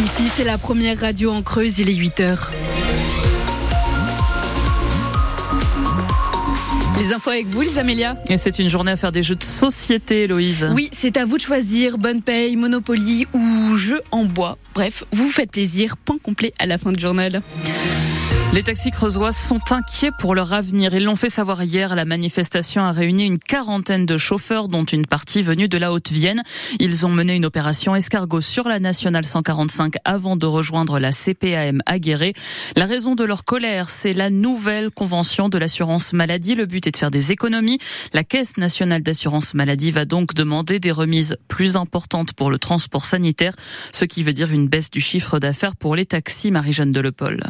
Ici, c'est la première radio en Creuse, il est 8 heures. Les infos avec vous, les Amélia. Et c'est une journée à faire des jeux de société, Héloïse. Oui, c'est à vous de choisir bonne paye, Monopoly ou jeu en bois. Bref, vous vous faites plaisir. Point complet à la fin du journal. Les taxis creusois sont inquiets pour leur avenir. Ils l'ont fait savoir hier. La manifestation a réuni une quarantaine de chauffeurs, dont une partie venue de la Haute-Vienne. Ils ont mené une opération escargot sur la nationale 145 avant de rejoindre la CPAM à Guéret. La raison de leur colère, c'est la nouvelle convention de l'assurance maladie. Le but est de faire des économies. La Caisse nationale d'assurance maladie va donc demander des remises plus importantes pour le transport sanitaire, ce qui veut dire une baisse du chiffre d'affaires pour les taxis, Marie-Jeanne Delepol.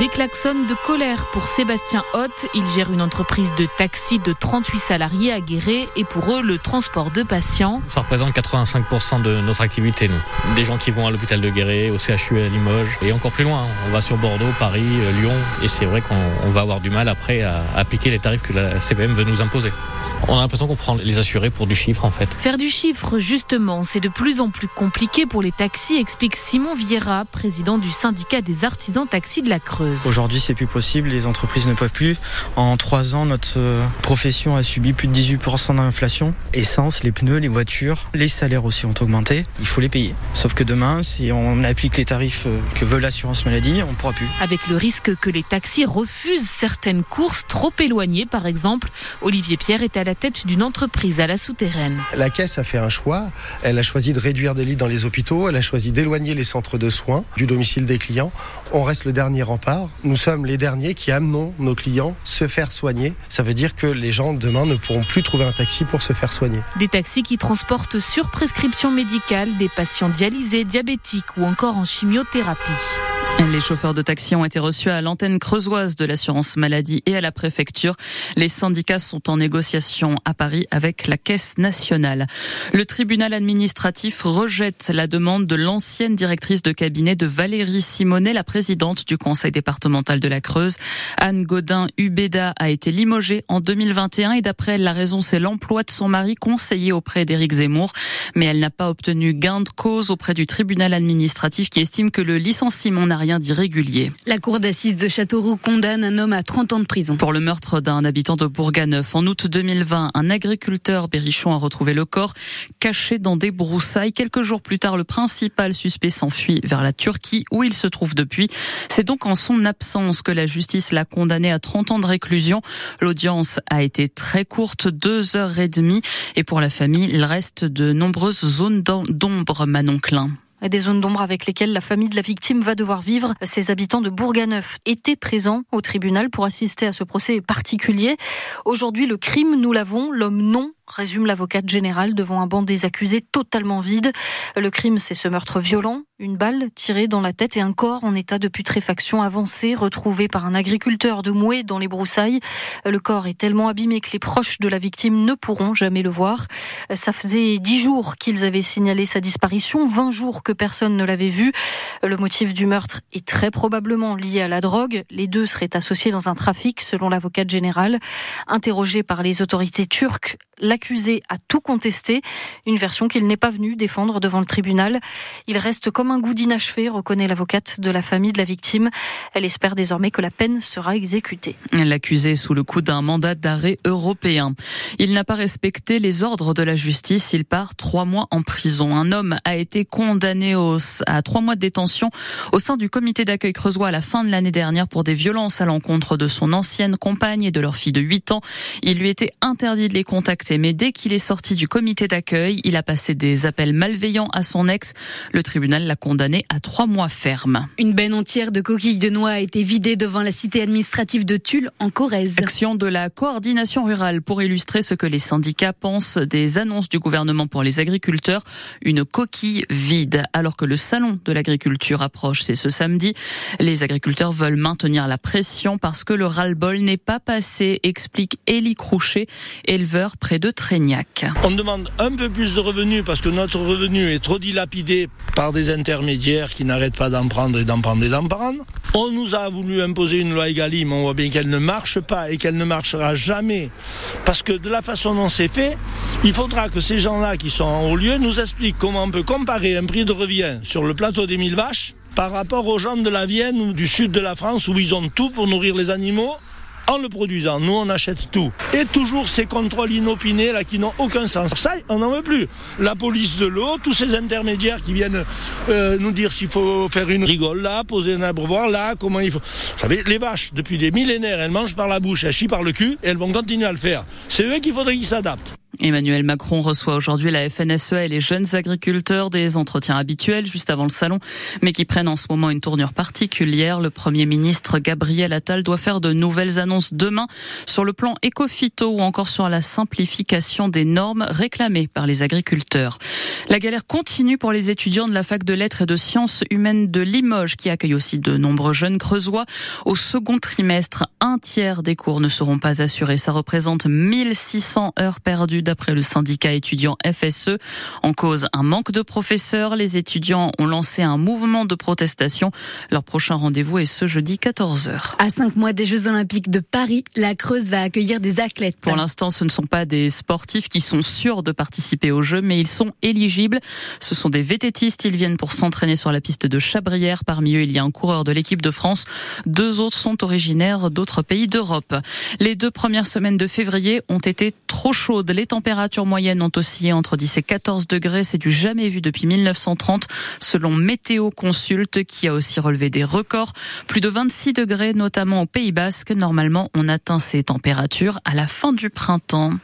Des klaxons de colère pour Sébastien Hoth. Il gère une entreprise de taxi de 38 salariés à Guéret et pour eux, le transport de patients. Ça représente 85% de notre activité, nous. Des gens qui vont à l'hôpital de Guéret, au CHU à Limoges et encore plus loin. On va sur Bordeaux, Paris, euh, Lyon et c'est vrai qu'on va avoir du mal après à appliquer les tarifs que la CPM veut nous imposer. On a l'impression qu'on prend les assurés pour du chiffre en fait. Faire du chiffre, justement, c'est de plus en plus compliqué pour les taxis, explique Simon Vieira, président du syndicat des artisans taxis de la Creuse. Aujourd'hui, c'est plus possible. Les entreprises ne peuvent plus. En trois ans, notre euh, profession a subi plus de 18% d'inflation. Essence, les pneus, les voitures, les salaires aussi ont augmenté. Il faut les payer. Sauf que demain, si on applique les tarifs euh, que veut l'assurance maladie, on ne pourra plus. Avec le risque que les taxis refusent certaines courses trop éloignées, par exemple, Olivier Pierre est à la tête d'une entreprise à la souterraine. La caisse a fait un choix. Elle a choisi de réduire des lits dans les hôpitaux. Elle a choisi d'éloigner les centres de soins du domicile des clients. On reste le dernier rempart nous sommes les derniers qui amenons nos clients se faire soigner. Ça veut dire que les gens demain ne pourront plus trouver un taxi pour se faire soigner. Des taxis qui transportent sur prescription médicale des patients dialysés, diabétiques ou encore en chimiothérapie. Les chauffeurs de taxi ont été reçus à l'antenne creusoise de l'assurance maladie et à la préfecture. Les syndicats sont en négociation à Paris avec la Caisse nationale. Le tribunal administratif rejette la demande de l'ancienne directrice de cabinet de Valérie Simonet, la présidente du conseil départemental de la Creuse. Anne Godin Ubeda a été limogée en 2021 et d'après elle, la raison c'est l'emploi de son mari conseiller auprès d'Éric Zemmour. Mais elle n'a pas obtenu gain de cause auprès du tribunal administratif qui estime que le licenciement n'a rien d'irrégulier. La cour d'assises de Châteauroux condamne un homme à 30 ans de prison. Pour le meurtre d'un habitant de Bourganeuf. En août 2020, un agriculteur berrichon a retrouvé le corps caché dans des broussailles. Quelques jours plus tard, le principal suspect s'enfuit vers la Turquie où il se trouve depuis. C'est donc en son absence que la justice l'a condamné à 30 ans de réclusion. L'audience a été très courte, deux heures et demie. Et pour la famille, il reste de nombreuses zones d'ombre, Manon Klein des zones d'ombre avec lesquelles la famille de la victime va devoir vivre. Ces habitants de Bourganeuf étaient présents au tribunal pour assister à ce procès particulier. Aujourd'hui, le crime, nous l'avons, l'homme non résume l'avocate générale devant un banc des accusés totalement vide. Le crime, c'est ce meurtre violent, une balle tirée dans la tête et un corps en état de putréfaction avancée retrouvé par un agriculteur de Mouet dans les broussailles. Le corps est tellement abîmé que les proches de la victime ne pourront jamais le voir. Ça faisait dix jours qu'ils avaient signalé sa disparition, vingt jours que personne ne l'avait vu. Le motif du meurtre est très probablement lié à la drogue. Les deux seraient associés dans un trafic, selon l'avocate générale. Interrogé par les autorités turques, l'accusé a tout contesté, une version qu'il n'est pas venu défendre devant le tribunal. Il reste comme un goût d'inachevé, reconnaît l'avocate de la famille de la victime. Elle espère désormais que la peine sera exécutée. L'accusé est sous le coup d'un mandat d'arrêt européen. Il n'a pas respecté les ordres de la justice. Il part trois mois en prison. Un homme a été condamné à trois mois de détention au sein du comité d'accueil creusois à la fin de l'année dernière pour des violences à l'encontre de son ancienne compagne et de leur fille de 8 ans. Il lui était interdit de les contacter, mais dès qu'il est sorti du comité d'accueil, il a passé des appels malveillants à son ex. Le tribunal l'a condamné à trois mois ferme. Une benne entière de coquilles de noix a été vidée devant la cité administrative de Tulle en Corrèze. Action de la coordination rurale pour illustrer ce que les syndicats pensent des annonces du gouvernement pour les agriculteurs. Une coquille vide. Alors que le salon de l'agriculture approche, c'est ce samedi. Les agriculteurs veulent maintenir la pression parce que le ras-le-bol n'est pas passé, explique Élie Crouchet, éleveur près de On demande un peu plus de revenus parce que notre revenu est trop dilapidé par des intermédiaires qui n'arrêtent pas d'en prendre et d'en prendre et d'en prendre. On nous a voulu imposer une loi Egalim, on voit bien qu'elle ne marche pas et qu'elle ne marchera jamais. Parce que de la façon dont c'est fait, il faudra que ces gens-là qui sont en haut lieu nous expliquent comment on peut comparer un prix de revient sur le plateau des mille vaches par rapport aux gens de la Vienne ou du sud de la France où ils ont tout pour nourrir les animaux en le produisant. Nous, on achète tout. Et toujours ces contrôles inopinés là qui n'ont aucun sens. Ça, on n'en veut plus. La police de l'eau, tous ces intermédiaires qui viennent euh, nous dire s'il faut faire une rigole là, poser un abreuvoir là, comment il faut. Vous savez, les vaches, depuis des millénaires, elles mangent par la bouche, elles chient par le cul et elles vont continuer à le faire. C'est eux qu'il faudrait qu'ils s'adaptent. Emmanuel Macron reçoit aujourd'hui la FNSEA et les jeunes agriculteurs des entretiens habituels juste avant le salon, mais qui prennent en ce moment une tournure particulière. Le Premier ministre Gabriel Attal doit faire de nouvelles annonces demain sur le plan éco-phyto ou encore sur la simplification des normes réclamées par les agriculteurs. La galère continue pour les étudiants de la fac de lettres et de sciences humaines de Limoges, qui accueille aussi de nombreux jeunes creusois. Au second trimestre, un tiers des cours ne seront pas assurés. Ça représente 1600 heures perdues d'après le syndicat étudiant FSE. En cause, un manque de professeurs. Les étudiants ont lancé un mouvement de protestation. Leur prochain rendez-vous est ce jeudi 14h. À cinq mois des Jeux Olympiques de Paris, la Creuse va accueillir des athlètes. Pour l'instant, ce ne sont pas des sportifs qui sont sûrs de participer aux Jeux, mais ils sont éligibles. Ce sont des vététistes. Ils viennent pour s'entraîner sur la piste de Chabrière. Parmi eux, il y a un coureur de l'équipe de France. Deux autres sont originaires d'autres pays d'Europe. Les deux premières semaines de février ont été trop chaudes. Les températures moyennes ont oscillé entre 10 et 14 degrés. C'est du jamais vu depuis 1930, selon Météo Consulte, qui a aussi relevé des records. Plus de 26 degrés, notamment au Pays Basque. Normalement, on atteint ces températures à la fin du printemps.